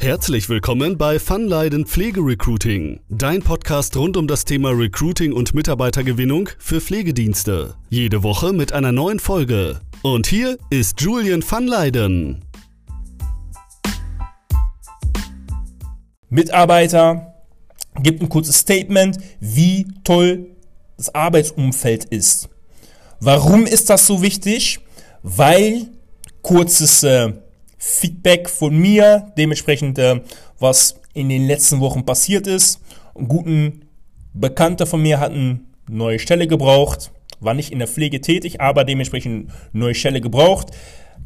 Herzlich willkommen bei Funleiden Pflegerecruiting, dein Podcast rund um das Thema Recruiting und Mitarbeitergewinnung für Pflegedienste. Jede Woche mit einer neuen Folge. Und hier ist Julian Funleiden. Mitarbeiter gibt ein kurzes Statement, wie toll das Arbeitsumfeld ist. Warum ist das so wichtig? Weil kurzes äh, Feedback von mir, dementsprechend äh, was in den letzten Wochen passiert ist. Ein guten Bekannter von mir hat eine neue Stelle gebraucht, war nicht in der Pflege tätig, aber dementsprechend neue Stelle gebraucht,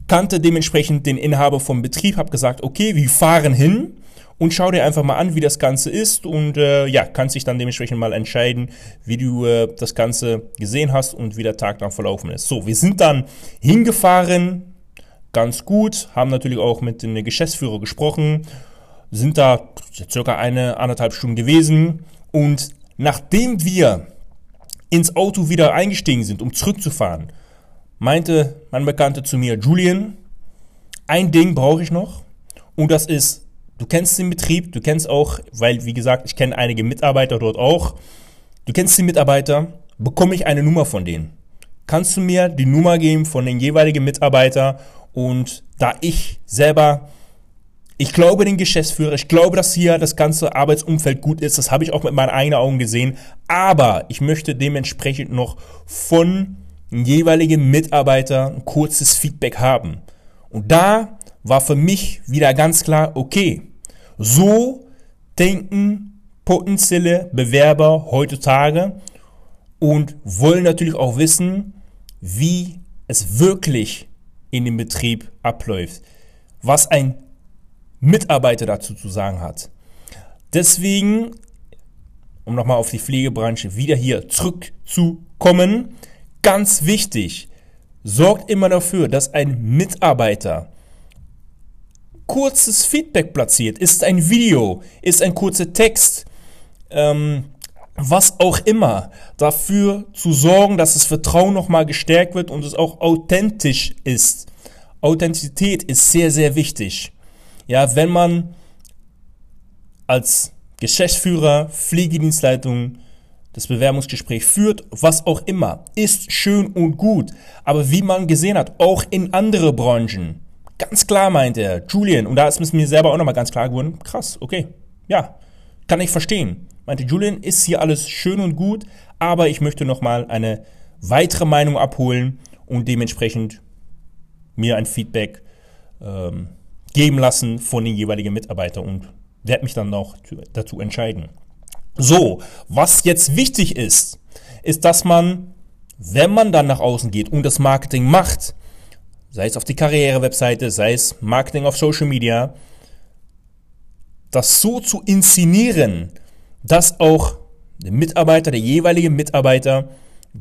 kannte dementsprechend den Inhaber vom Betrieb, habe gesagt, okay, wir fahren hin und schau dir einfach mal an, wie das Ganze ist und äh, ja, kannst dich dann dementsprechend mal entscheiden, wie du äh, das Ganze gesehen hast und wie der Tag dann verlaufen ist. So, wir sind dann hingefahren, ganz gut, haben natürlich auch mit den Geschäftsführer gesprochen, sind da circa eine, anderthalb Stunden gewesen. Und nachdem wir ins Auto wieder eingestiegen sind, um zurückzufahren, meinte mein Bekannter zu mir, Julian, ein Ding brauche ich noch. Und das ist, du kennst den Betrieb, du kennst auch, weil wie gesagt, ich kenne einige Mitarbeiter dort auch, du kennst die Mitarbeiter, bekomme ich eine Nummer von denen. Kannst du mir die Nummer geben von den jeweiligen Mitarbeitern und da ich selber, ich glaube den Geschäftsführer, ich glaube, dass hier das ganze Arbeitsumfeld gut ist, das habe ich auch mit meinen eigenen Augen gesehen, aber ich möchte dementsprechend noch von jeweiligen Mitarbeiter ein kurzes Feedback haben. Und da war für mich wieder ganz klar, okay, so denken potenzielle Bewerber heutzutage und wollen natürlich auch wissen, wie es wirklich in dem Betrieb abläuft, was ein Mitarbeiter dazu zu sagen hat. Deswegen, um nochmal auf die Pflegebranche wieder hier zurückzukommen, ganz wichtig, sorgt immer dafür, dass ein Mitarbeiter kurzes Feedback platziert, ist ein Video, ist ein kurzer Text, ähm, was auch immer, dafür zu sorgen, dass das Vertrauen nochmal gestärkt wird und es auch authentisch ist. Authentizität ist sehr, sehr wichtig. Ja, wenn man als Geschäftsführer, Pflegedienstleitung das Bewerbungsgespräch führt, was auch immer, ist schön und gut. Aber wie man gesehen hat, auch in andere Branchen, ganz klar meint er, Julian, und da ist es mir selber auch nochmal ganz klar geworden, krass, okay, ja, kann ich verstehen meinte Julian, ist hier alles schön und gut, aber ich möchte nochmal eine weitere Meinung abholen und dementsprechend mir ein Feedback ähm, geben lassen von den jeweiligen Mitarbeitern und werde mich dann noch dazu entscheiden. So, was jetzt wichtig ist, ist, dass man, wenn man dann nach außen geht und das Marketing macht, sei es auf die Karriere-Webseite, sei es Marketing auf Social Media, das so zu inszenieren, dass auch der Mitarbeiter, der jeweilige Mitarbeiter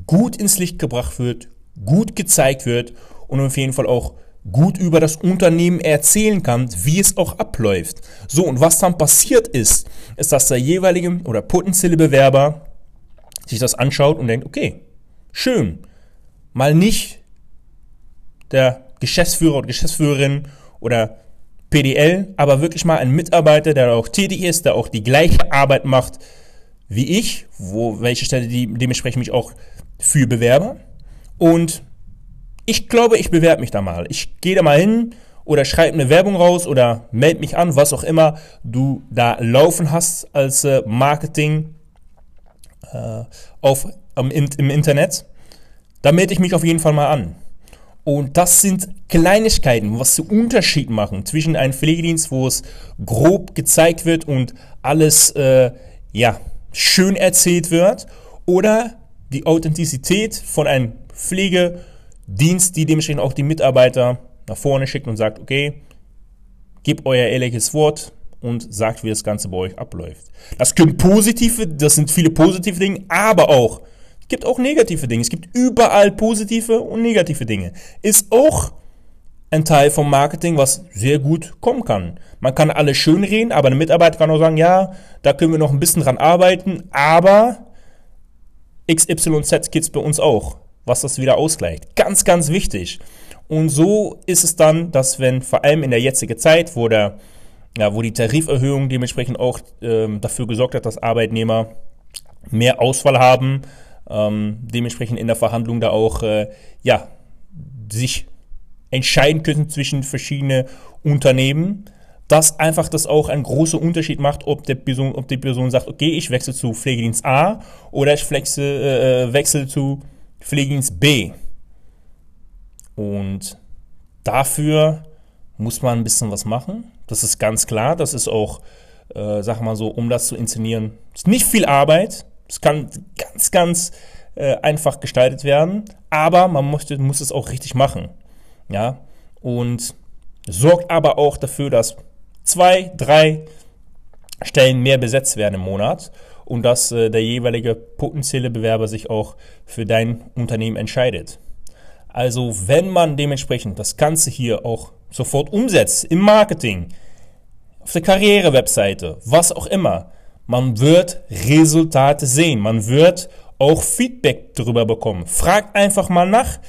gut ins Licht gebracht wird, gut gezeigt wird und auf jeden Fall auch gut über das Unternehmen erzählen kann, wie es auch abläuft. So, und was dann passiert ist, ist, dass der jeweilige oder potenzielle Bewerber sich das anschaut und denkt, okay, schön, mal nicht der Geschäftsführer oder Geschäftsführerin oder PDL, aber wirklich mal ein Mitarbeiter, der auch tätig ist, der auch die gleiche Arbeit macht wie ich, wo welche Stelle die dementsprechend mich auch für bewerbe. Und ich glaube, ich bewerbe mich da mal. Ich gehe da mal hin oder schreibe eine Werbung raus oder melde mich an, was auch immer du da laufen hast als äh, Marketing äh, auf, im, im Internet. Da melde ich mich auf jeden Fall mal an. Und das sind Kleinigkeiten, was den Unterschied machen zwischen einem Pflegedienst, wo es grob gezeigt wird und alles äh, ja, schön erzählt wird, oder die Authentizität von einem Pflegedienst, die dementsprechend auch die Mitarbeiter nach vorne schickt und sagt, okay, gebt euer ehrliches Wort und sagt, wie das Ganze bei euch abläuft. Das können positive, das sind viele positive Dinge, aber auch gibt auch negative Dinge. Es gibt überall positive und negative Dinge. Ist auch ein Teil vom Marketing, was sehr gut kommen kann. Man kann alles schön reden, aber ein Mitarbeiter kann auch sagen, ja, da können wir noch ein bisschen dran arbeiten, aber XYZ gibt es bei uns auch, was das wieder ausgleicht. Ganz, ganz wichtig. Und so ist es dann, dass wenn vor allem in der jetzigen Zeit, wo der ja, wo die Tariferhöhung dementsprechend auch ähm, dafür gesorgt hat, dass Arbeitnehmer mehr Auswahl haben, ähm, dementsprechend in der Verhandlung da auch äh, ja, sich entscheiden können zwischen verschiedenen Unternehmen, dass einfach das auch einen großen Unterschied macht, ob, der Person, ob die Person sagt, okay, ich wechsle zu Pflegedienst A oder ich wechsle, äh, äh, wechsle zu Pflegedienst B. Und dafür muss man ein bisschen was machen. Das ist ganz klar. Das ist auch, äh, sag mal so, um das zu inszenieren, ist nicht viel Arbeit. Es kann ganz, ganz äh, einfach gestaltet werden, aber man möchte, muss es auch richtig machen. Ja, und sorgt aber auch dafür, dass zwei, drei Stellen mehr besetzt werden im Monat und dass äh, der jeweilige potenzielle Bewerber sich auch für dein Unternehmen entscheidet. Also wenn man dementsprechend das Ganze hier auch sofort umsetzt im Marketing, auf der Karriere-Webseite, was auch immer, man wird Resultate sehen. Man wird auch Feedback darüber bekommen. Fragt einfach mal nach,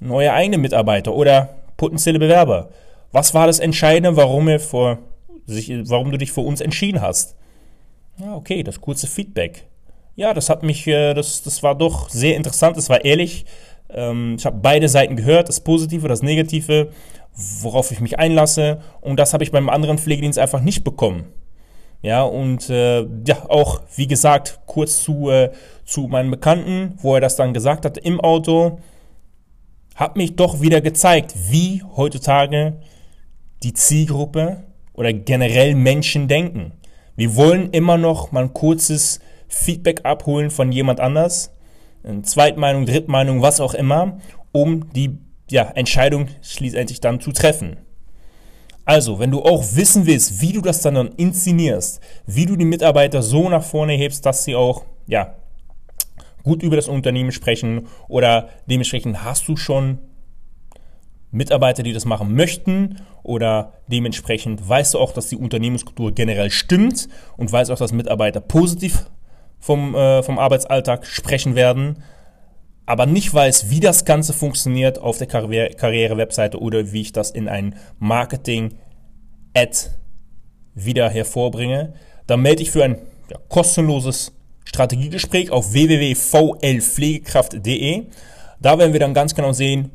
neue eigene Mitarbeiter oder potenzielle Bewerber. Was war das Entscheidende, warum, er vor, sich, warum du dich für uns entschieden hast? Ja, okay, das kurze Feedback. Ja, das hat mich, äh, das, das war doch sehr interessant, das war ehrlich. Ähm, ich habe beide Seiten gehört, das Positive, das Negative, worauf ich mich einlasse. Und das habe ich beim anderen Pflegedienst einfach nicht bekommen. Ja, und äh, ja, auch, wie gesagt, kurz zu, äh, zu meinem Bekannten, wo er das dann gesagt hat im Auto, hat mich doch wieder gezeigt, wie heutzutage die Zielgruppe oder generell Menschen denken. Wir wollen immer noch mal ein kurzes Feedback abholen von jemand anders, eine Zweitmeinung, Drittmeinung, was auch immer, um die ja, Entscheidung schließlich dann zu treffen. Also, wenn du auch wissen willst, wie du das dann, dann inszenierst, wie du die Mitarbeiter so nach vorne hebst, dass sie auch ja, gut über das Unternehmen sprechen oder dementsprechend hast du schon Mitarbeiter, die das machen möchten oder dementsprechend weißt du auch, dass die Unternehmenskultur generell stimmt und weißt auch, dass Mitarbeiter positiv vom, äh, vom Arbeitsalltag sprechen werden, aber nicht weiß, wie das Ganze funktioniert auf der Karriere-Webseite oder wie ich das in ein Marketing-Ad wieder hervorbringe, dann melde ich für ein ja, kostenloses Strategiegespräch auf www.vlpflegekraft.de. Da werden wir dann ganz genau sehen,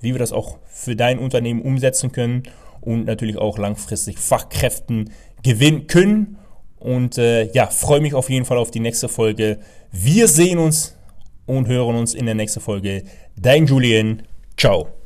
wie wir das auch für dein Unternehmen umsetzen können und natürlich auch langfristig Fachkräften gewinnen können. Und äh, ja, freue mich auf jeden Fall auf die nächste Folge. Wir sehen uns und hören uns in der nächsten Folge. Dein Julian. Ciao.